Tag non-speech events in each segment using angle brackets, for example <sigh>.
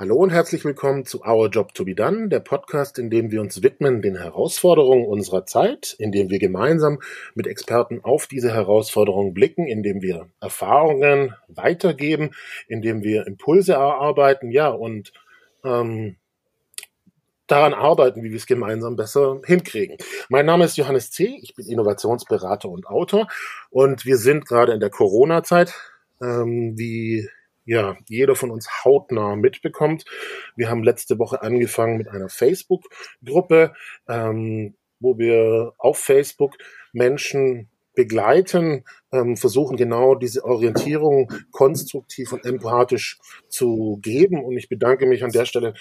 Hallo und herzlich willkommen zu Our Job to be Done, der Podcast, in dem wir uns widmen den Herausforderungen unserer Zeit, in dem wir gemeinsam mit Experten auf diese Herausforderungen blicken, in dem wir Erfahrungen weitergeben, in dem wir Impulse erarbeiten, ja, und ähm, daran arbeiten, wie wir es gemeinsam besser hinkriegen. Mein Name ist Johannes C., ich bin Innovationsberater und Autor und wir sind gerade in der Corona-Zeit, ähm, wie ja, jeder von uns hautnah mitbekommt. Wir haben letzte Woche angefangen mit einer Facebook-Gruppe, ähm, wo wir auf Facebook Menschen begleiten, ähm, versuchen genau diese Orientierung konstruktiv und empathisch zu geben. Und ich bedanke mich an der Stelle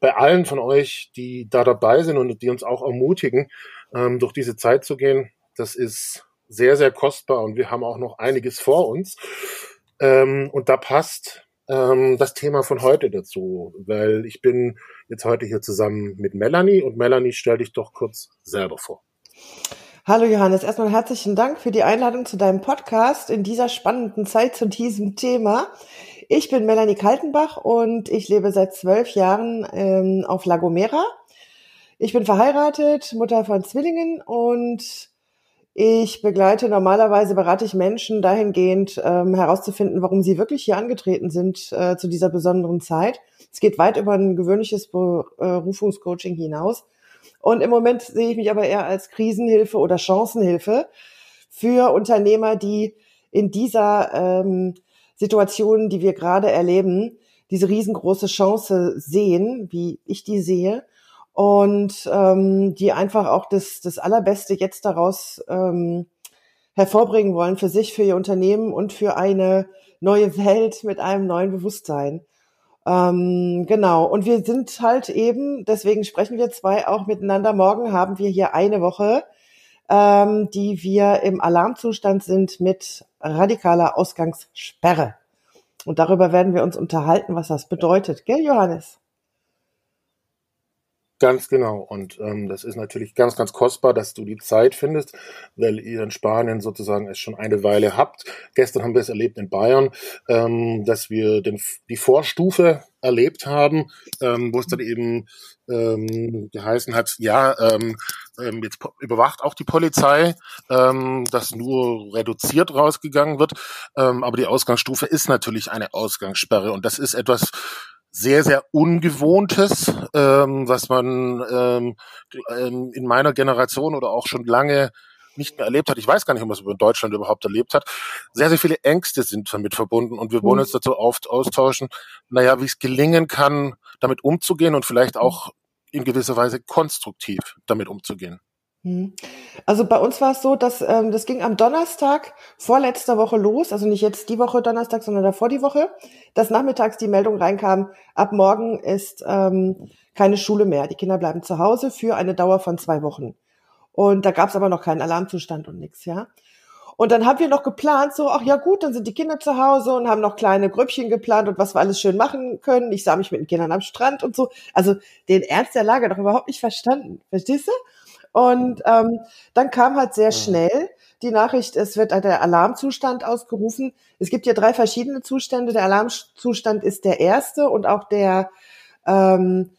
bei allen von euch, die da dabei sind und die uns auch ermutigen, ähm, durch diese Zeit zu gehen. Das ist sehr, sehr kostbar und wir haben auch noch einiges vor uns. Ähm, und da passt ähm, das Thema von heute dazu, weil ich bin jetzt heute hier zusammen mit Melanie und Melanie, stell dich doch kurz selber vor. Hallo Johannes, erstmal herzlichen Dank für die Einladung zu deinem Podcast in dieser spannenden Zeit zu diesem Thema. Ich bin Melanie Kaltenbach und ich lebe seit zwölf Jahren ähm, auf La Gomera. Ich bin verheiratet, Mutter von Zwillingen und ich begleite normalerweise, berate ich Menschen dahingehend ähm, herauszufinden, warum sie wirklich hier angetreten sind äh, zu dieser besonderen Zeit. Es geht weit über ein gewöhnliches Berufungscoaching hinaus. Und im Moment sehe ich mich aber eher als Krisenhilfe oder Chancenhilfe für Unternehmer, die in dieser ähm, Situation, die wir gerade erleben, diese riesengroße Chance sehen, wie ich die sehe, und ähm, die einfach auch das, das Allerbeste jetzt daraus ähm, hervorbringen wollen für sich, für ihr Unternehmen und für eine neue Welt mit einem neuen Bewusstsein. Ähm, genau. Und wir sind halt eben, deswegen sprechen wir zwei auch miteinander. Morgen haben wir hier eine Woche, ähm, die wir im Alarmzustand sind mit radikaler Ausgangssperre. Und darüber werden wir uns unterhalten, was das bedeutet. Gell, Johannes? Ganz genau. Und ähm, das ist natürlich ganz, ganz kostbar, dass du die Zeit findest, weil ihr in Spanien sozusagen es schon eine Weile habt. Gestern haben wir es erlebt in Bayern, ähm, dass wir den, die Vorstufe erlebt haben, ähm, wo es dann eben ähm, geheißen hat, ja, ähm, ähm jetzt überwacht auch die Polizei, ähm, dass nur reduziert rausgegangen wird. Ähm, aber die Ausgangsstufe ist natürlich eine Ausgangssperre und das ist etwas, sehr, sehr Ungewohntes, ähm, was man ähm, ähm, in meiner Generation oder auch schon lange nicht mehr erlebt hat. Ich weiß gar nicht, ob man es in Deutschland überhaupt erlebt hat. Sehr, sehr viele Ängste sind damit verbunden und wir wollen mhm. uns dazu oft austauschen, naja, wie es gelingen kann, damit umzugehen und vielleicht auch in gewisser Weise konstruktiv damit umzugehen. Hm. Also bei uns war es so, dass ähm, das ging am Donnerstag vorletzter Woche los, also nicht jetzt die Woche Donnerstag, sondern davor die Woche, dass nachmittags die Meldung reinkam, ab morgen ist ähm, keine Schule mehr. Die Kinder bleiben zu Hause für eine Dauer von zwei Wochen. Und da gab es aber noch keinen Alarmzustand und nichts, ja. Und dann haben wir noch geplant, so, ach ja gut, dann sind die Kinder zu Hause und haben noch kleine Grüppchen geplant und was wir alles schön machen können. Ich sah mich mit den Kindern am Strand und so. Also den Ernst der Lage doch überhaupt nicht verstanden. Verstehst du? Und ähm, dann kam halt sehr schnell die Nachricht, es wird der Alarmzustand ausgerufen. Es gibt ja drei verschiedene Zustände. Der Alarmzustand ist der erste und auch der ähm,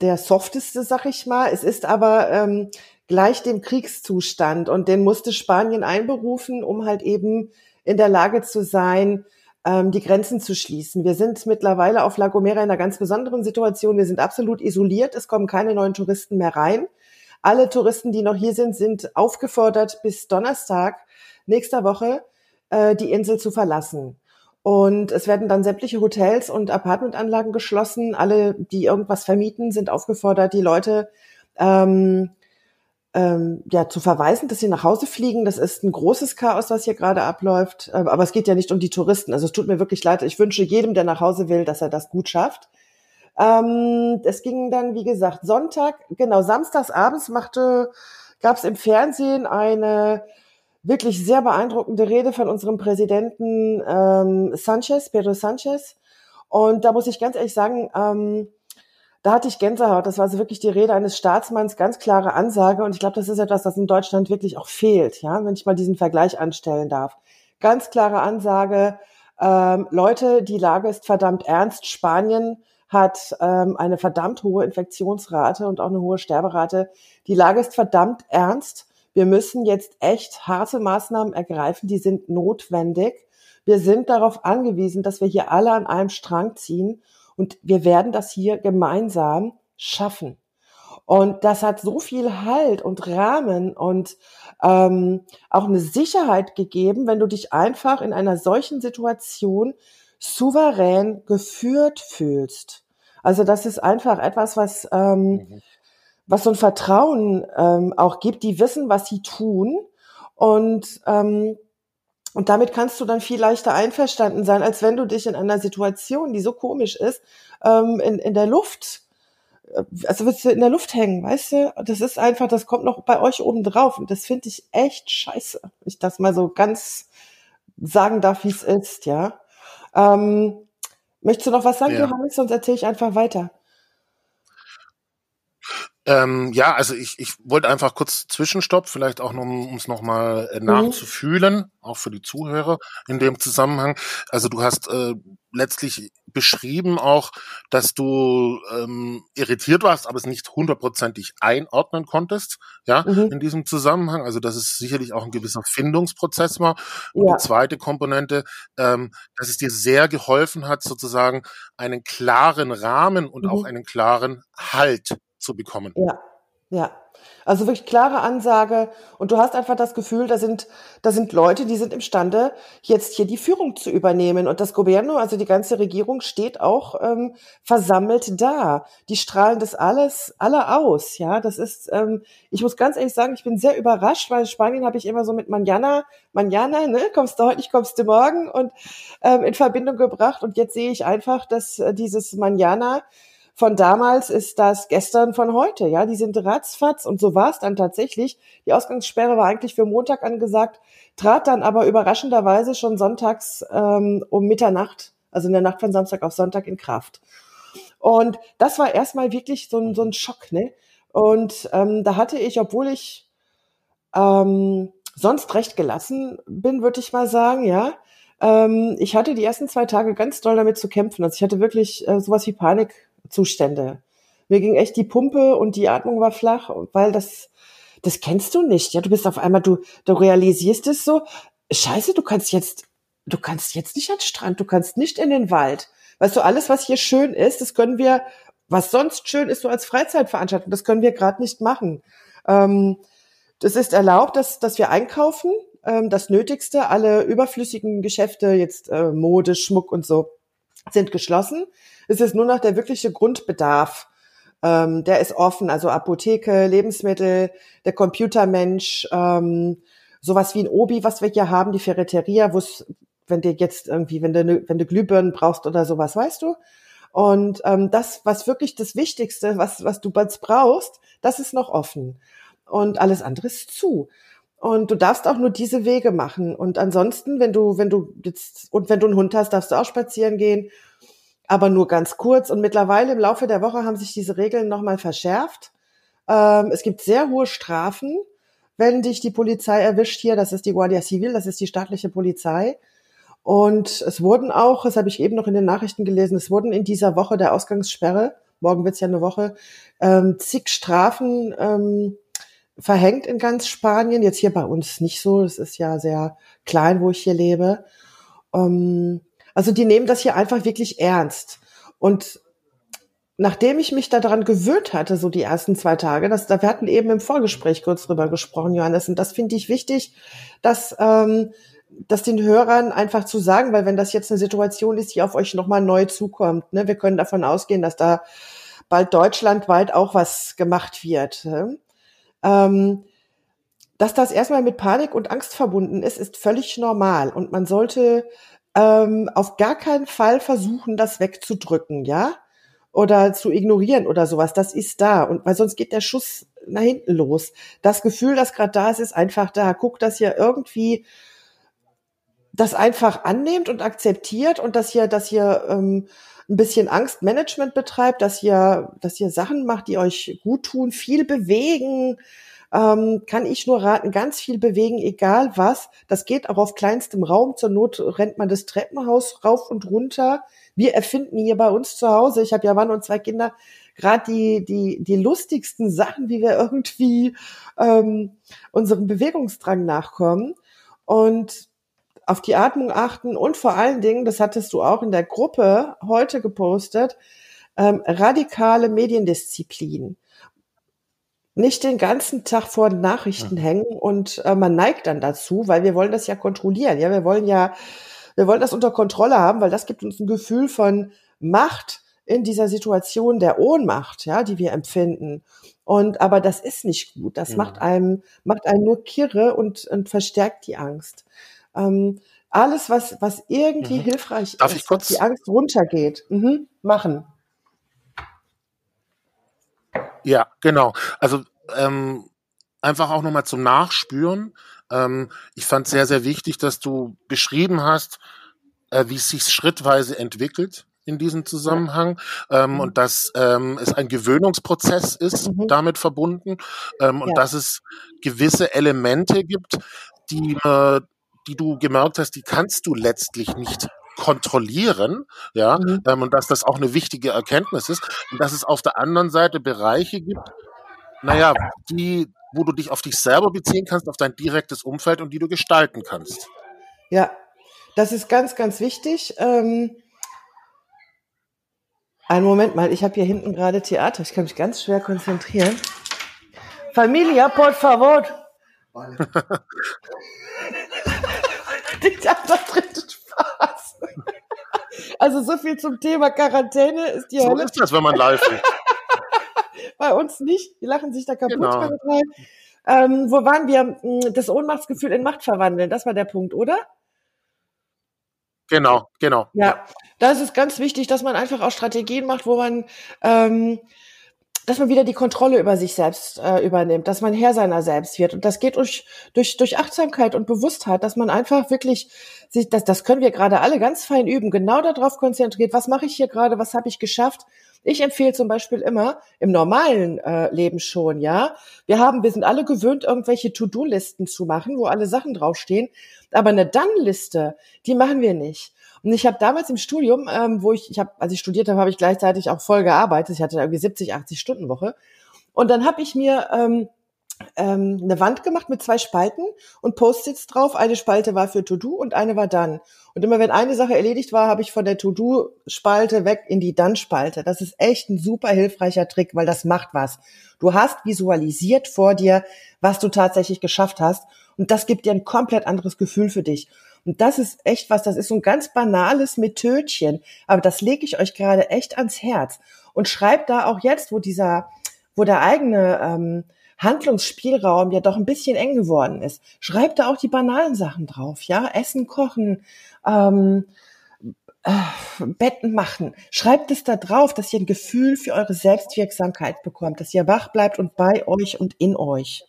der softeste, sag ich mal. Es ist aber ähm, gleich dem Kriegszustand und den musste Spanien einberufen, um halt eben in der Lage zu sein, ähm, die Grenzen zu schließen. Wir sind mittlerweile auf La Gomera in einer ganz besonderen Situation. Wir sind absolut isoliert. Es kommen keine neuen Touristen mehr rein. Alle Touristen, die noch hier sind, sind aufgefordert, bis Donnerstag nächster Woche äh, die Insel zu verlassen. Und es werden dann sämtliche Hotels und Apartmentanlagen geschlossen. Alle, die irgendwas vermieten, sind aufgefordert, die Leute ähm, ähm, ja, zu verweisen, dass sie nach Hause fliegen. Das ist ein großes Chaos, was hier gerade abläuft. Ähm, aber es geht ja nicht um die Touristen. Also es tut mir wirklich leid. Ich wünsche jedem, der nach Hause will, dass er das gut schafft. Ähm, es ging dann, wie gesagt, Sonntag, genau, samstags abends machte, gab es im Fernsehen eine wirklich sehr beeindruckende Rede von unserem Präsidenten ähm, Sanchez, Pedro Sanchez. Und da muss ich ganz ehrlich sagen, ähm, da hatte ich Gänsehaut. Das war so wirklich die Rede eines Staatsmanns, ganz klare Ansage. Und ich glaube, das ist etwas, das in Deutschland wirklich auch fehlt, ja, wenn ich mal diesen Vergleich anstellen darf. Ganz klare Ansage, ähm, Leute, die Lage ist verdammt ernst. Spanien hat ähm, eine verdammt hohe Infektionsrate und auch eine hohe Sterberate. Die Lage ist verdammt ernst. Wir müssen jetzt echt harte Maßnahmen ergreifen, die sind notwendig. Wir sind darauf angewiesen, dass wir hier alle an einem Strang ziehen und wir werden das hier gemeinsam schaffen. Und das hat so viel Halt und Rahmen und ähm, auch eine Sicherheit gegeben, wenn du dich einfach in einer solchen Situation souverän geführt fühlst. Also das ist einfach etwas, was, ähm, mhm. was so ein Vertrauen ähm, auch gibt. Die wissen, was sie tun. Und, ähm, und damit kannst du dann viel leichter einverstanden sein, als wenn du dich in einer Situation, die so komisch ist, ähm, in, in der Luft äh, also wirst du in der Luft hängen, weißt du? Das ist einfach, das kommt noch bei euch oben drauf und das finde ich echt scheiße. Ich das mal so ganz sagen darf, wie es ist, ja. Ähm, möchtest du noch was sagen, ja. Johannes? Sonst erzähle ich einfach weiter. Ähm, ja, also ich, ich wollte einfach kurz Zwischenstopp, vielleicht auch noch, um es nochmal äh, mhm. nachzufühlen, auch für die Zuhörer in dem Zusammenhang. Also du hast äh, letztlich beschrieben auch, dass du ähm, irritiert warst, aber es nicht hundertprozentig einordnen konntest, ja, mhm. in diesem Zusammenhang. Also dass es sicherlich auch ein gewisser Findungsprozess war. Und ja. die zweite Komponente, ähm, dass es dir sehr geholfen hat, sozusagen einen klaren Rahmen und mhm. auch einen klaren Halt zu bekommen. Ja, ja. Also wirklich klare Ansage und du hast einfach das Gefühl, da sind, da sind Leute, die sind imstande, jetzt hier die Führung zu übernehmen. Und das Governo, also die ganze Regierung, steht auch ähm, versammelt da. Die strahlen das alles alle aus. Ja, das ist, ähm, ich muss ganz ehrlich sagen, ich bin sehr überrascht, weil Spanien habe ich immer so mit Manjana, Manjana, ne, kommst du heute nicht, kommst du morgen und ähm, in Verbindung gebracht. Und jetzt sehe ich einfach, dass äh, dieses Manjana von damals ist das gestern von heute. Ja, die sind ratzfatz und so war es dann tatsächlich. Die Ausgangssperre war eigentlich für Montag angesagt, trat dann aber überraschenderweise schon sonntags ähm, um Mitternacht, also in der Nacht von Samstag auf Sonntag in Kraft. Und das war erstmal wirklich so ein, so ein Schock, ne? Und ähm, da hatte ich, obwohl ich ähm, sonst recht gelassen bin, würde ich mal sagen, ja, ähm, ich hatte die ersten zwei Tage ganz doll damit zu kämpfen. Also ich hatte wirklich äh, sowas wie Panik Zustände. Mir ging echt die Pumpe und die Atmung war flach, weil das, das kennst du nicht. Ja, du bist auf einmal, du, du realisierst es so. Scheiße, du kannst jetzt, du kannst jetzt nicht an den Strand, du kannst nicht in den Wald. Weißt du, alles, was hier schön ist, das können wir, was sonst schön ist, so als Freizeitveranstaltung, das können wir gerade nicht machen. Ähm, das ist erlaubt, dass, dass wir einkaufen, ähm, das Nötigste, alle überflüssigen Geschäfte, jetzt äh, Mode, Schmuck und so, sind geschlossen. Es ist nur noch der wirkliche Grundbedarf. Ähm, der ist offen, also Apotheke, Lebensmittel, der Computermensch, ähm, sowas wie ein Obi, was wir hier haben, die Ferreteria, wo es, wenn du jetzt irgendwie, wenn du, wenn du Glühbirnen brauchst oder sowas, weißt du? Und ähm, das, was wirklich das Wichtigste, was, was du jetzt brauchst, das ist noch offen. Und alles andere ist zu. Und du darfst auch nur diese Wege machen. Und ansonsten, wenn du, wenn du jetzt, und wenn du einen Hund hast, darfst du auch spazieren gehen, aber nur ganz kurz. Und mittlerweile im Laufe der Woche haben sich diese Regeln nochmal verschärft. Ähm, es gibt sehr hohe Strafen, wenn dich die Polizei erwischt hier. Das ist die Guardia Civil, das ist die staatliche Polizei. Und es wurden auch, das habe ich eben noch in den Nachrichten gelesen, es wurden in dieser Woche der Ausgangssperre, morgen wird's ja eine Woche, ähm, zig Strafen ähm, verhängt in ganz Spanien. Jetzt hier bei uns nicht so. Es ist ja sehr klein, wo ich hier lebe. Ähm, also die nehmen das hier einfach wirklich ernst. Und nachdem ich mich daran gewöhnt hatte, so die ersten zwei Tage, das, da wir hatten eben im Vorgespräch kurz drüber gesprochen, Johannes, und das finde ich wichtig, dass, ähm, dass den Hörern einfach zu sagen, weil wenn das jetzt eine Situation ist, die auf euch nochmal neu zukommt, ne, wir können davon ausgehen, dass da bald deutschlandweit auch was gemacht wird. Ne? Ähm, dass das erstmal mit Panik und Angst verbunden ist, ist völlig normal und man sollte ähm, auf gar keinen Fall versuchen, das wegzudrücken, ja, oder zu ignorieren oder sowas. Das ist da und weil sonst geht der Schuss nach hinten los. Das Gefühl, das gerade da ist, ist einfach da. Guck, dass ihr irgendwie das einfach annehmt und akzeptiert und dass ihr, dass ihr ähm, ein bisschen Angstmanagement betreibt, dass ihr, dass ihr Sachen macht, die euch gut tun, viel bewegen, ähm, kann ich nur raten, ganz viel bewegen, egal was. Das geht auch auf kleinstem Raum. Zur Not rennt man das Treppenhaus rauf und runter. Wir erfinden hier bei uns zu Hause, ich habe ja Mann und zwei Kinder, gerade die, die, die lustigsten Sachen, wie wir irgendwie ähm, unserem Bewegungsdrang nachkommen. Und auf die Atmung achten und vor allen Dingen, das hattest du auch in der Gruppe heute gepostet, ähm, radikale Mediendisziplin nicht den ganzen Tag vor den Nachrichten ja. hängen und äh, man neigt dann dazu, weil wir wollen das ja kontrollieren. Ja, wir wollen ja, wir wollen das unter Kontrolle haben, weil das gibt uns ein Gefühl von Macht in dieser Situation der Ohnmacht, ja, die wir empfinden. Und aber das ist nicht gut. Das ja. macht einem macht einen nur kirre und, und verstärkt die Angst. Ähm, alles, was was irgendwie mhm. hilfreich Darf ist, ich kurz? die Angst runtergeht, mhm. machen. Ja, genau. Also ähm, einfach auch nochmal zum Nachspüren. Ähm, ich fand sehr, sehr wichtig, dass du beschrieben hast, äh, wie es sich schrittweise entwickelt in diesem Zusammenhang ähm, mhm. und dass ähm, es ein Gewöhnungsprozess ist mhm. damit verbunden ähm, und ja. dass es gewisse Elemente gibt, die, äh, die du gemerkt hast, die kannst du letztlich nicht kontrollieren, ja, mhm. ähm, und dass das auch eine wichtige Erkenntnis ist und dass es auf der anderen Seite Bereiche gibt, naja, die, wo du dich auf dich selber beziehen kannst, auf dein direktes Umfeld und die du gestalten kannst. Ja, das ist ganz, ganz wichtig. Ähm, einen Moment mal, ich habe hier hinten gerade Theater, ich kann mich ganz schwer konzentrieren. Familia, por favor. <laughs> habe da drin Spaß. Also so viel zum Thema Quarantäne ist die So ist das, wenn man live ist. <laughs> Bei uns nicht. Die lachen sich da kaputt genau. Ähm, wo waren wir? Hm, das Ohnmachtsgefühl in Macht verwandeln. Das war der Punkt, oder? Genau, genau. Ja, da ist es ganz wichtig, dass man einfach auch Strategien macht, wo man ähm, dass man wieder die Kontrolle über sich selbst äh, übernimmt, dass man Herr seiner selbst wird. Und das geht durch, durch, durch Achtsamkeit und Bewusstheit, dass man einfach wirklich sich, das, das können wir gerade alle ganz fein üben, genau darauf konzentriert, was mache ich hier gerade, was habe ich geschafft. Ich empfehle zum Beispiel immer im normalen äh, Leben schon, ja. Wir haben, wir sind alle gewöhnt, irgendwelche To-Do-Listen zu machen, wo alle Sachen draufstehen. Aber eine Dann-Liste, die machen wir nicht. Und ich habe damals im Studium, ähm, wo ich, ich habe, als ich studiert habe, habe ich gleichzeitig auch voll gearbeitet. Ich hatte irgendwie 70, 80 Stunden Woche. Und dann habe ich mir ähm, ähm, eine Wand gemacht mit zwei Spalten und Post-its drauf. Eine Spalte war für To-Do und eine war Dann. Und immer wenn eine Sache erledigt war, habe ich von der To-Do-Spalte weg in die Dann-Spalte. Das ist echt ein super hilfreicher Trick, weil das macht was. Du hast visualisiert vor dir, was du tatsächlich geschafft hast. Und das gibt dir ein komplett anderes Gefühl für dich. Und das ist echt was, das ist so ein ganz banales Methodchen, aber das lege ich euch gerade echt ans Herz. Und schreibt da auch jetzt, wo dieser, wo der eigene ähm, Handlungsspielraum ja doch ein bisschen eng geworden ist, schreibt da auch die banalen Sachen drauf, ja, Essen, Kochen, ähm, äh, Betten machen. Schreibt es da drauf, dass ihr ein Gefühl für eure Selbstwirksamkeit bekommt, dass ihr wach bleibt und bei euch und in euch.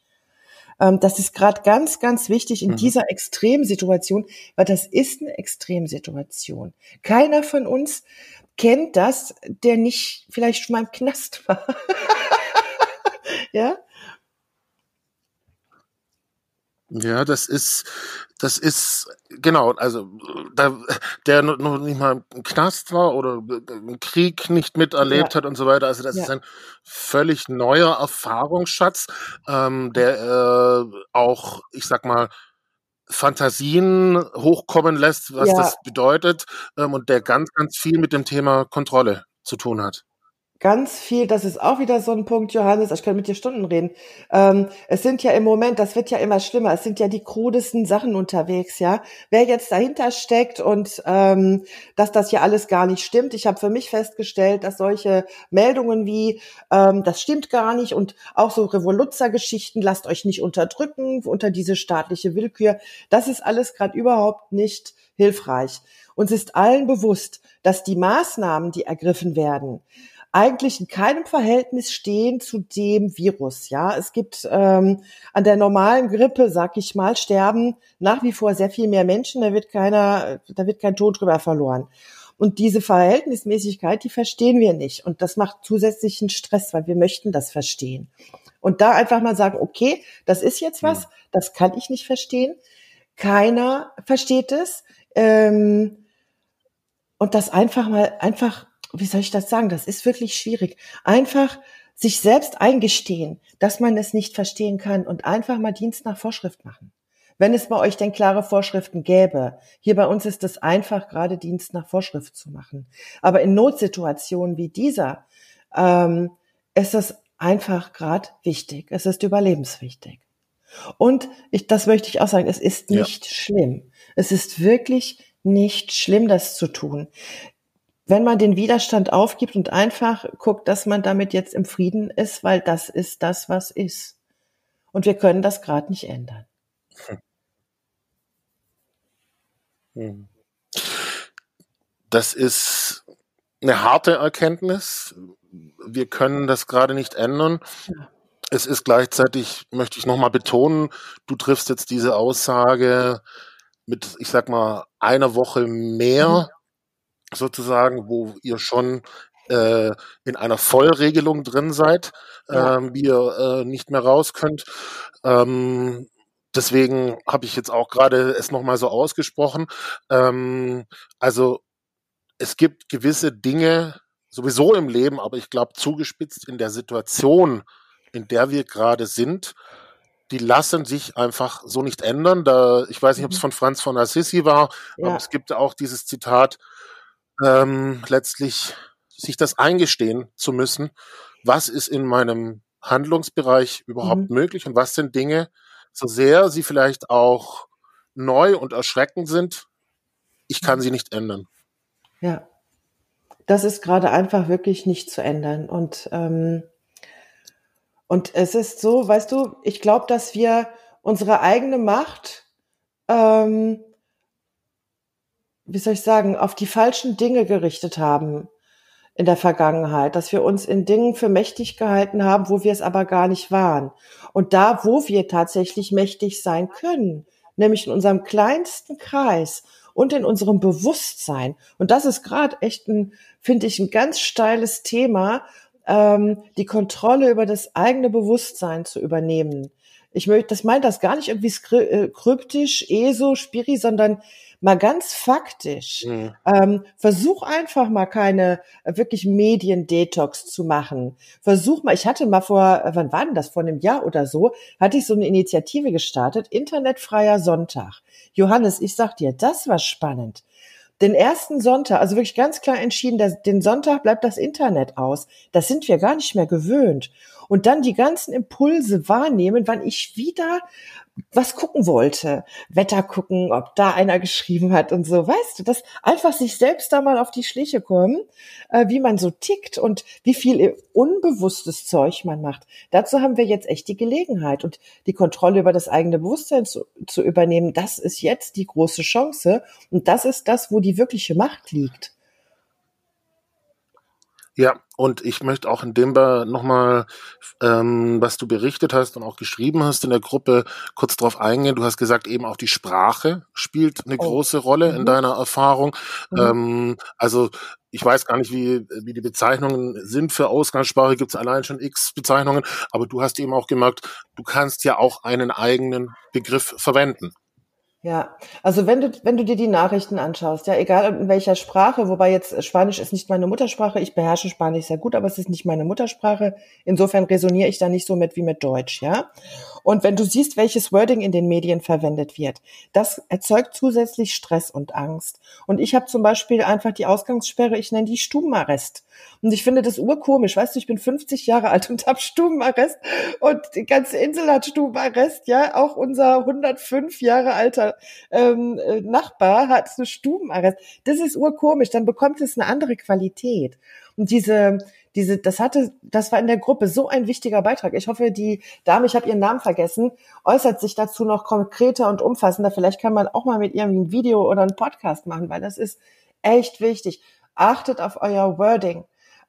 Ähm, das ist gerade ganz, ganz wichtig in mhm. dieser Extremsituation, weil das ist eine Extremsituation. Keiner von uns kennt das, der nicht vielleicht schon mal im Knast war. <laughs> ja? Ja, das ist, das ist, genau, also, da, der noch nicht mal im Knast war oder einen Krieg nicht miterlebt ja. hat und so weiter. Also, das ja. ist ein völlig neuer Erfahrungsschatz, ähm, der äh, auch, ich sag mal, Fantasien hochkommen lässt, was ja. das bedeutet, ähm, und der ganz, ganz viel mit dem Thema Kontrolle zu tun hat ganz viel, das ist auch wieder so ein Punkt, Johannes, ich kann mit dir Stunden reden. Ähm, es sind ja im Moment, das wird ja immer schlimmer, es sind ja die krudesten Sachen unterwegs, ja. Wer jetzt dahinter steckt und ähm, dass das ja alles gar nicht stimmt. Ich habe für mich festgestellt, dass solche Meldungen wie ähm, das stimmt gar nicht und auch so Revoluzzer-Geschichten, lasst euch nicht unterdrücken unter diese staatliche Willkür, das ist alles gerade überhaupt nicht hilfreich. Uns ist allen bewusst, dass die Maßnahmen, die ergriffen werden, eigentlich in keinem Verhältnis stehen zu dem Virus. Ja, es gibt ähm, an der normalen Grippe, sag ich mal, sterben nach wie vor sehr viel mehr Menschen. Da wird keiner, da wird kein Tod drüber verloren. Und diese Verhältnismäßigkeit, die verstehen wir nicht. Und das macht zusätzlichen Stress, weil wir möchten das verstehen. Und da einfach mal sagen, okay, das ist jetzt was, das kann ich nicht verstehen. Keiner versteht es. Ähm, und das einfach mal, einfach, wie soll ich das sagen? Das ist wirklich schwierig. Einfach sich selbst eingestehen, dass man es nicht verstehen kann und einfach mal Dienst nach Vorschrift machen. Wenn es bei euch denn klare Vorschriften gäbe. Hier bei uns ist es einfach, gerade Dienst nach Vorschrift zu machen. Aber in Notsituationen wie dieser ähm, ist es einfach gerade wichtig. Es ist überlebenswichtig. Und ich, das möchte ich auch sagen, es ist nicht ja. schlimm. Es ist wirklich nicht schlimm, das zu tun. Wenn man den Widerstand aufgibt und einfach guckt, dass man damit jetzt im Frieden ist, weil das ist das, was ist. Und wir können das gerade nicht ändern. <laughs> Hm. Das ist eine harte Erkenntnis. Wir können das gerade nicht ändern. Es ist gleichzeitig, möchte ich nochmal betonen, du triffst jetzt diese Aussage mit, ich sag mal, einer Woche mehr mhm. Sozusagen, wo ihr schon äh, in einer Vollregelung drin seid, ja. ähm, wie ihr äh, nicht mehr raus könnt. Ähm, deswegen habe ich jetzt auch gerade es nochmal so ausgesprochen. Ähm, also es gibt gewisse Dinge sowieso im Leben, aber ich glaube zugespitzt in der Situation, in der wir gerade sind, die lassen sich einfach so nicht ändern. Da, ich weiß nicht, ob es mhm. von Franz von Assisi war, ja. aber es gibt auch dieses Zitat, ähm, letztlich sich das eingestehen zu müssen, was ist in meinem Handlungsbereich überhaupt mhm. möglich und was sind Dinge, so sehr sie vielleicht auch neu und erschreckend sind, ich kann sie nicht ändern. Ja, das ist gerade einfach wirklich nicht zu ändern. Und ähm, und es ist so, weißt du, ich glaube, dass wir unsere eigene Macht, ähm, wie soll ich sagen, auf die falschen Dinge gerichtet haben in der Vergangenheit, dass wir uns in Dingen für mächtig gehalten haben, wo wir es aber gar nicht waren. Und da, wo wir tatsächlich mächtig sein können, nämlich in unserem kleinsten Kreis und in unserem Bewusstsein. Und das ist gerade echt ein, finde ich, ein ganz steiles Thema, ähm, die Kontrolle über das eigene Bewusstsein zu übernehmen. Ich möchte, das meint das gar nicht irgendwie äh, kryptisch, ESO, Spiri, sondern mal ganz faktisch. Mhm. Ähm, versuch einfach mal keine äh, wirklich Mediendetox zu machen. Versuch mal, ich hatte mal vor, äh, wann war denn das, vor einem Jahr oder so, hatte ich so eine Initiative gestartet, Internetfreier Sonntag. Johannes, ich sag dir, das war spannend den ersten Sonntag, also wirklich ganz klar entschieden, dass den Sonntag bleibt das Internet aus. Das sind wir gar nicht mehr gewöhnt. Und dann die ganzen Impulse wahrnehmen, wann ich wieder was gucken wollte. Wetter gucken, ob da einer geschrieben hat und so. Weißt du, das einfach sich selbst da mal auf die Schliche kommen, äh, wie man so tickt und wie viel unbewusstes Zeug man macht. Dazu haben wir jetzt echt die Gelegenheit und die Kontrolle über das eigene Bewusstsein zu, zu übernehmen. Das ist jetzt die große Chance und das ist das, wo die wirkliche Macht liegt. Ja, und ich möchte auch in dem nochmal, ähm, was du berichtet hast und auch geschrieben hast in der Gruppe, kurz darauf eingehen. Du hast gesagt, eben auch die Sprache spielt eine oh. große Rolle mhm. in deiner Erfahrung. Mhm. Ähm, also ich weiß gar nicht, wie, wie die Bezeichnungen sind für Ausgangssprache, gibt es allein schon x Bezeichnungen, aber du hast eben auch gemerkt, du kannst ja auch einen eigenen Begriff verwenden. Ja, also wenn du, wenn du dir die Nachrichten anschaust, ja, egal in welcher Sprache, wobei jetzt Spanisch ist nicht meine Muttersprache, ich beherrsche Spanisch sehr gut, aber es ist nicht meine Muttersprache. Insofern resoniere ich da nicht so mit wie mit Deutsch, ja. Und wenn du siehst, welches Wording in den Medien verwendet wird, das erzeugt zusätzlich Stress und Angst. Und ich habe zum Beispiel einfach die Ausgangssperre, ich nenne die Stubenarrest. Und ich finde das urkomisch. Weißt du, ich bin 50 Jahre alt und habe Stubenarrest und die ganze Insel hat Stubenarrest. Ja, auch unser 105 Jahre alter ähm, äh, Nachbar hat eine Stubenarrest. Das ist urkomisch. Dann bekommt es eine andere Qualität. Und diese diese, das hatte, das war in der Gruppe so ein wichtiger Beitrag. Ich hoffe, die Dame, ich habe ihren Namen vergessen, äußert sich dazu noch konkreter und umfassender. Vielleicht kann man auch mal mit ihr ein Video oder einen Podcast machen, weil das ist echt wichtig. Achtet auf euer Wording.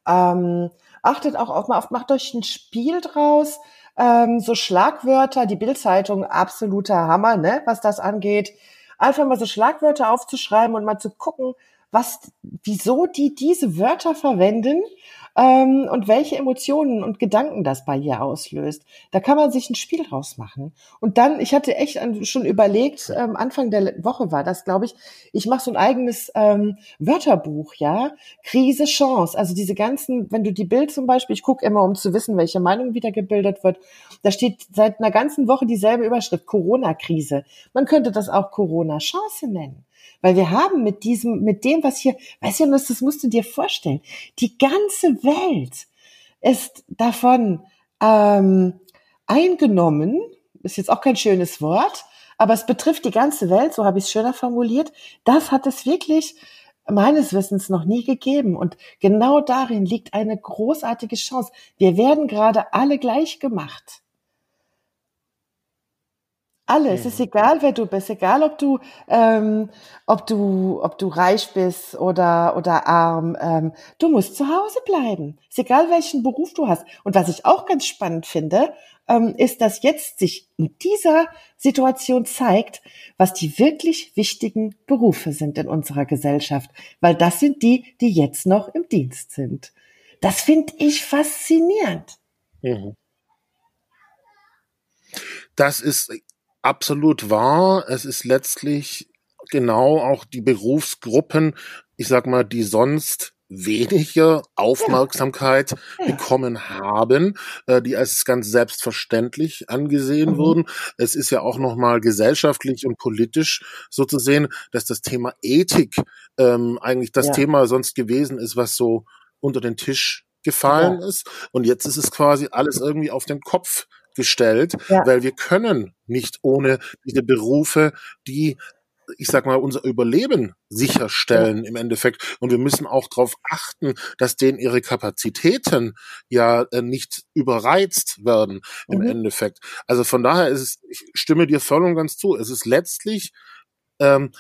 Ähm, achtet auch auf, auf, macht euch ein Spiel draus. Ähm, so Schlagwörter, die Bildzeitung, absoluter Hammer, ne, was das angeht. Einfach mal so Schlagwörter aufzuschreiben und mal zu gucken, was, wieso die diese Wörter verwenden ähm, und welche Emotionen und Gedanken das bei ihr auslöst. Da kann man sich ein Spiel draus machen. Und dann, ich hatte echt schon überlegt, ähm, Anfang der Woche war das, glaube ich, ich mache so ein eigenes ähm, Wörterbuch, ja, Krise, Chance. Also diese ganzen, wenn du die Bild zum Beispiel, ich gucke immer, um zu wissen, welche Meinung wieder gebildet wird, da steht seit einer ganzen Woche dieselbe Überschrift, Corona-Krise. Man könnte das auch Corona-Chance nennen. Weil wir haben mit diesem, mit dem, was hier, weißt du, das musst du dir vorstellen, die ganze Welt ist davon ähm, eingenommen, ist jetzt auch kein schönes Wort, aber es betrifft die ganze Welt, so habe ich es schöner formuliert. Das hat es wirklich meines Wissens noch nie gegeben. Und genau darin liegt eine großartige Chance. Wir werden gerade alle gleich gemacht. Alle. Es ist egal, wer du bist, egal, ob du, ähm, ob du, ob du reich bist oder oder arm. Ähm, du musst zu Hause bleiben. Es ist egal, welchen Beruf du hast. Und was ich auch ganz spannend finde, ähm, ist, dass jetzt sich in dieser Situation zeigt, was die wirklich wichtigen Berufe sind in unserer Gesellschaft, weil das sind die, die jetzt noch im Dienst sind. Das finde ich faszinierend. Mhm. Das ist absolut wahr. Es ist letztlich genau auch die Berufsgruppen, ich sag mal, die sonst weniger Aufmerksamkeit ja. bekommen haben, äh, die als ganz selbstverständlich angesehen mhm. wurden. Es ist ja auch nochmal gesellschaftlich und politisch so zu sehen, dass das Thema Ethik ähm, eigentlich das ja. Thema sonst gewesen ist, was so unter den Tisch gefallen ja. ist. Und jetzt ist es quasi alles irgendwie auf den Kopf gestellt, ja. weil wir können nicht ohne diese Berufe, die ich sag mal, unser Überleben sicherstellen im Endeffekt. Und wir müssen auch darauf achten, dass denen ihre Kapazitäten ja äh, nicht überreizt werden im mhm. Endeffekt. Also von daher ist es, ich stimme dir voll und ganz zu. Es ist letztlich ähm,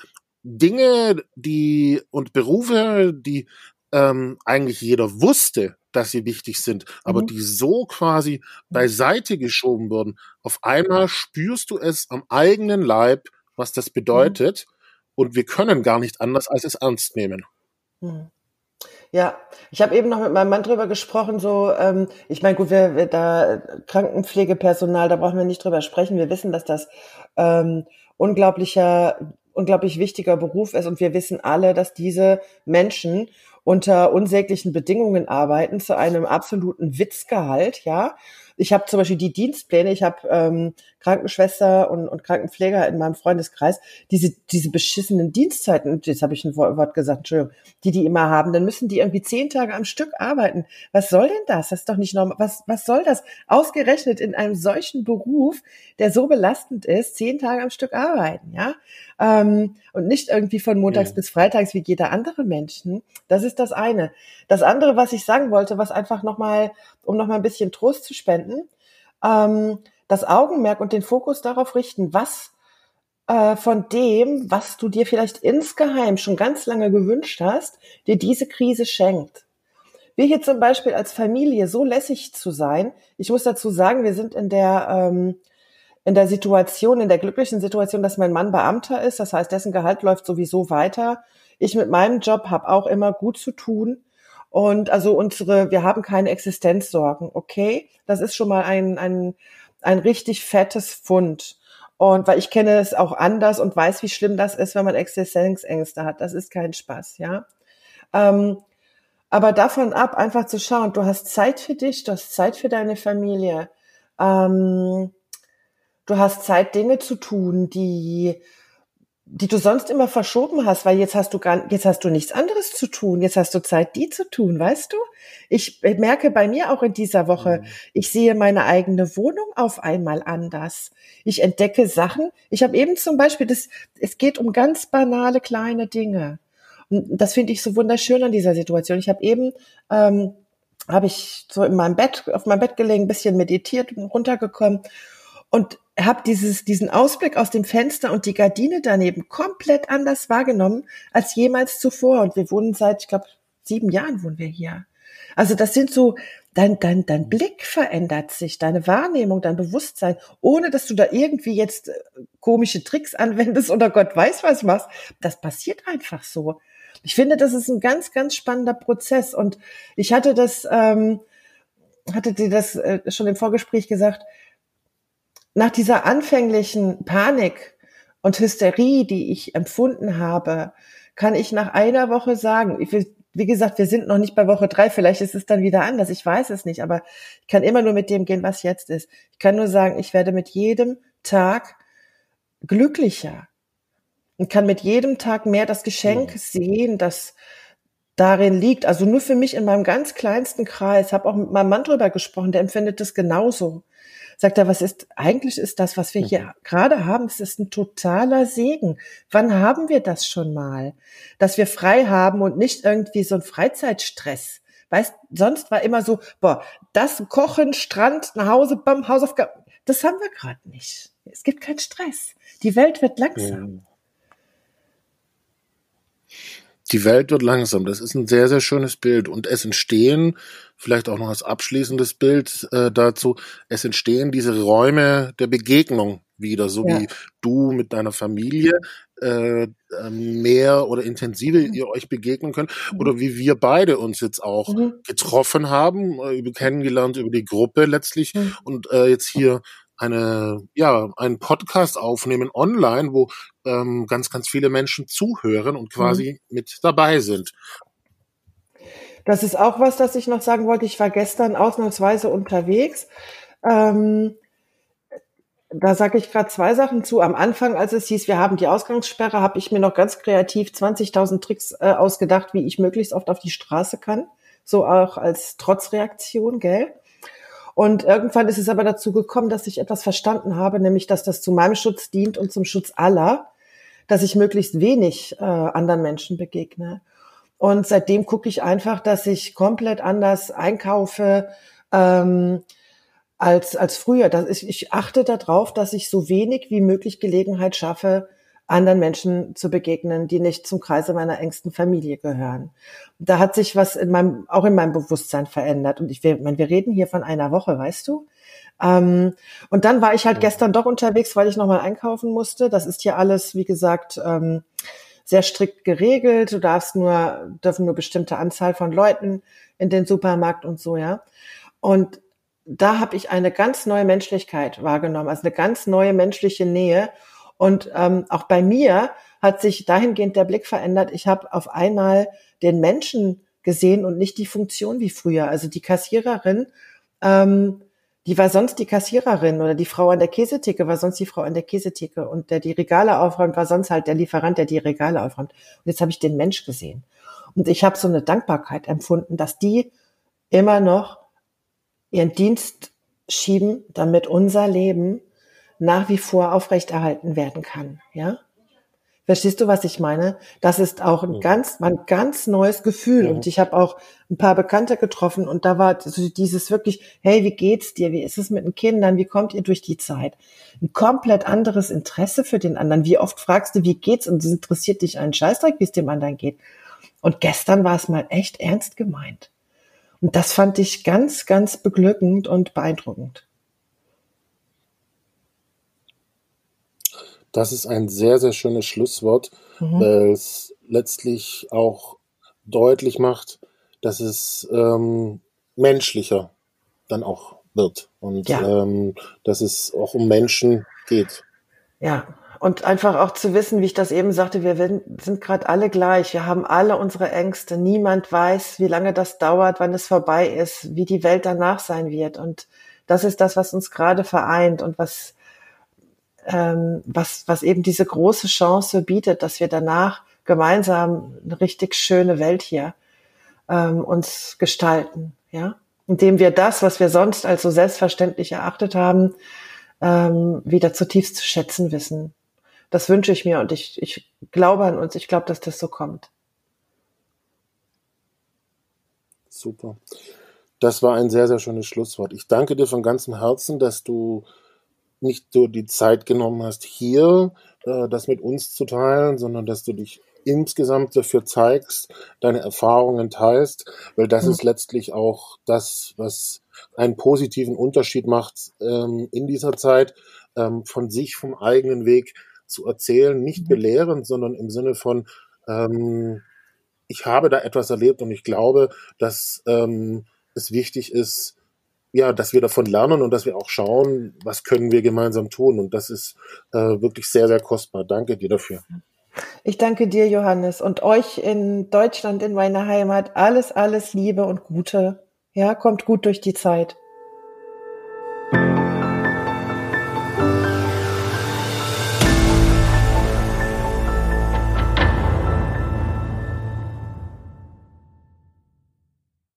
Dinge, die und Berufe, die ähm, eigentlich jeder wusste, dass sie wichtig sind, aber mhm. die so quasi beiseite geschoben wurden. Auf einmal spürst du es am eigenen Leib, was das mhm. bedeutet. Mhm. Und wir können gar nicht anders, als es ernst nehmen. Mhm. Ja, ich habe eben noch mit meinem Mann drüber gesprochen, so, ähm, ich meine, gut, wir, wir da Krankenpflegepersonal, da brauchen wir nicht drüber sprechen. Wir wissen, dass das ähm, unglaublicher, unglaublich wichtiger Beruf ist und wir wissen alle, dass diese Menschen unter unsäglichen Bedingungen arbeiten zu einem absoluten Witzgehalt, ja. Ich habe zum Beispiel die Dienstpläne, ich habe ähm, Krankenschwester und, und Krankenpfleger in meinem Freundeskreis, diese, diese beschissenen Dienstzeiten, jetzt habe ich ein Wort gesagt, Entschuldigung, die die immer haben, dann müssen die irgendwie zehn Tage am Stück arbeiten. Was soll denn das? Das ist doch nicht normal. Was, was soll das? Ausgerechnet in einem solchen Beruf, der so belastend ist, zehn Tage am Stück arbeiten, ja? Ähm, und nicht irgendwie von montags ja. bis freitags wie jeder andere Menschen. Das ist das eine. Das andere, was ich sagen wollte, was einfach nochmal, um nochmal ein bisschen Trost zu spenden, ähm, das Augenmerk und den Fokus darauf richten, was äh, von dem, was du dir vielleicht insgeheim schon ganz lange gewünscht hast, dir diese Krise schenkt. Wir hier zum Beispiel als Familie so lässig zu sein. Ich muss dazu sagen, wir sind in der ähm, in der Situation, in der glücklichen Situation, dass mein Mann Beamter ist. Das heißt, dessen Gehalt läuft sowieso weiter. Ich mit meinem Job habe auch immer gut zu tun. Und also unsere, wir haben keine Existenzsorgen. Okay, das ist schon mal ein, ein, ein richtig fettes Fund. Und weil ich kenne es auch anders und weiß, wie schlimm das ist, wenn man Existenzängste hat. Das ist kein Spaß, ja. Ähm, aber davon ab, einfach zu schauen, du hast Zeit für dich, du hast Zeit für deine Familie. Ähm, du hast Zeit, Dinge zu tun, die die du sonst immer verschoben hast, weil jetzt hast du gar, jetzt hast du nichts anderes zu tun. Jetzt hast du Zeit, die zu tun, weißt du? Ich merke bei mir auch in dieser Woche, mhm. ich sehe meine eigene Wohnung auf einmal anders. Ich entdecke Sachen. Ich habe eben zum Beispiel das, es geht um ganz banale kleine Dinge. Und das finde ich so wunderschön an dieser Situation. Ich habe eben, ähm, habe ich so in meinem Bett, auf meinem Bett gelegen, ein bisschen meditiert und runtergekommen und habe dieses diesen Ausblick aus dem Fenster und die Gardine daneben komplett anders wahrgenommen als jemals zuvor. Und wir wohnen seit, ich glaube, sieben Jahren wohnen wir hier. Also das sind so, dein, dein, dein Blick verändert sich, deine Wahrnehmung, dein Bewusstsein, ohne dass du da irgendwie jetzt äh, komische Tricks anwendest oder Gott weiß was machst. Das passiert einfach so. Ich finde, das ist ein ganz, ganz spannender Prozess. Und ich hatte das, ähm, hatte dir das äh, schon im Vorgespräch gesagt, nach dieser anfänglichen Panik und Hysterie, die ich empfunden habe, kann ich nach einer Woche sagen, ich will, wie gesagt, wir sind noch nicht bei Woche drei, vielleicht ist es dann wieder anders, ich weiß es nicht, aber ich kann immer nur mit dem gehen, was jetzt ist. Ich kann nur sagen, ich werde mit jedem Tag glücklicher und kann mit jedem Tag mehr das Geschenk ja. sehen, das darin liegt. Also nur für mich in meinem ganz kleinsten Kreis, habe auch mit meinem Mann drüber gesprochen, der empfindet das genauso. Sagt er, was ist, eigentlich ist das, was wir hier mhm. gerade haben, es ist ein totaler Segen. Wann haben wir das schon mal? Dass wir frei haben und nicht irgendwie so ein Freizeitstress. Weißt, sonst war immer so, boah, das Kochen, Strand, nach Hause, bam, Hausaufgaben. Das haben wir gerade nicht. Es gibt keinen Stress. Die Welt wird langsam. Die Welt wird langsam. Das ist ein sehr, sehr schönes Bild. Und es entstehen, vielleicht auch noch als abschließendes Bild äh, dazu, es entstehen diese Räume der Begegnung wieder, so ja. wie du mit deiner Familie äh, ähm, mehr oder intensiver mhm. ihr euch begegnen könnt mhm. oder wie wir beide uns jetzt auch mhm. getroffen haben, äh, kennengelernt über die Gruppe letztlich mhm. und äh, jetzt hier eine, ja, einen Podcast aufnehmen online, wo ähm, ganz, ganz viele Menschen zuhören und quasi mhm. mit dabei sind. Das ist auch was, das ich noch sagen wollte. Ich war gestern ausnahmsweise unterwegs. Ähm, da sage ich gerade zwei Sachen zu. Am Anfang, als es hieß, wir haben die Ausgangssperre, habe ich mir noch ganz kreativ 20.000 Tricks äh, ausgedacht, wie ich möglichst oft auf die Straße kann. So auch als Trotzreaktion, gell? Und irgendwann ist es aber dazu gekommen, dass ich etwas verstanden habe, nämlich dass das zu meinem Schutz dient und zum Schutz aller, dass ich möglichst wenig äh, anderen Menschen begegne. Und seitdem gucke ich einfach, dass ich komplett anders einkaufe ähm, als, als früher. Das ist, ich achte darauf, dass ich so wenig wie möglich Gelegenheit schaffe, anderen Menschen zu begegnen, die nicht zum Kreise meiner engsten Familie gehören. Da hat sich was in meinem, auch in meinem Bewusstsein verändert. Und ich, meine, wir reden hier von einer Woche, weißt du? Ähm, und dann war ich halt gestern doch unterwegs, weil ich nochmal einkaufen musste. Das ist hier alles, wie gesagt, ähm, sehr strikt geregelt. Du darfst nur, dürfen nur bestimmte Anzahl von Leuten in den Supermarkt und so, ja. Und da habe ich eine ganz neue Menschlichkeit wahrgenommen, also eine ganz neue menschliche Nähe. Und ähm, auch bei mir hat sich dahingehend der Blick verändert. Ich habe auf einmal den Menschen gesehen und nicht die Funktion wie früher. Also die Kassiererin, ähm, die war sonst die Kassiererin oder die Frau an der Käsetheke war sonst die Frau an der Käsetheke und der die Regale aufräumt war sonst halt der Lieferant, der die Regale aufräumt. Und jetzt habe ich den Mensch gesehen. Und ich habe so eine Dankbarkeit empfunden, dass die immer noch ihren Dienst schieben, damit unser Leben nach wie vor aufrechterhalten werden kann. Ja? Verstehst du, was ich meine? Das ist auch ein ganz, ein ganz neues Gefühl. Und ich habe auch ein paar Bekannte getroffen und da war so dieses wirklich, hey, wie geht's dir? Wie ist es mit den Kindern? Wie kommt ihr durch die Zeit? Ein komplett anderes Interesse für den anderen. Wie oft fragst du, wie geht's? Und es interessiert dich einen Scheißdreck, wie es dem anderen geht. Und gestern war es mal echt ernst gemeint. Und das fand ich ganz, ganz beglückend und beeindruckend. Das ist ein sehr, sehr schönes Schlusswort, mhm. weil es letztlich auch deutlich macht, dass es ähm, menschlicher dann auch wird und ja. ähm, dass es auch um Menschen geht. Ja, und einfach auch zu wissen, wie ich das eben sagte, wir sind gerade alle gleich, wir haben alle unsere Ängste, niemand weiß, wie lange das dauert, wann es vorbei ist, wie die Welt danach sein wird und das ist das, was uns gerade vereint und was ähm, was, was eben diese große Chance bietet, dass wir danach gemeinsam eine richtig schöne Welt hier ähm, uns gestalten, ja, indem wir das, was wir sonst als so selbstverständlich erachtet haben, ähm, wieder zutiefst zu schätzen wissen. Das wünsche ich mir und ich, ich glaube an uns. Ich glaube, dass das so kommt. Super. Das war ein sehr, sehr schönes Schlusswort. Ich danke dir von ganzem Herzen, dass du nicht so die Zeit genommen hast, hier äh, das mit uns zu teilen, sondern dass du dich insgesamt dafür zeigst, deine Erfahrungen teilst, weil das mhm. ist letztlich auch das, was einen positiven Unterschied macht ähm, in dieser Zeit, ähm, von sich, vom eigenen Weg zu erzählen, nicht mhm. belehrend, sondern im Sinne von ähm, ich habe da etwas erlebt und ich glaube, dass ähm, es wichtig ist, ja, dass wir davon lernen und dass wir auch schauen, was können wir gemeinsam tun. Und das ist äh, wirklich sehr, sehr kostbar. Danke dir dafür. Ich danke dir, Johannes, und euch in Deutschland, in meiner Heimat. Alles, alles Liebe und Gute. Ja, kommt gut durch die Zeit.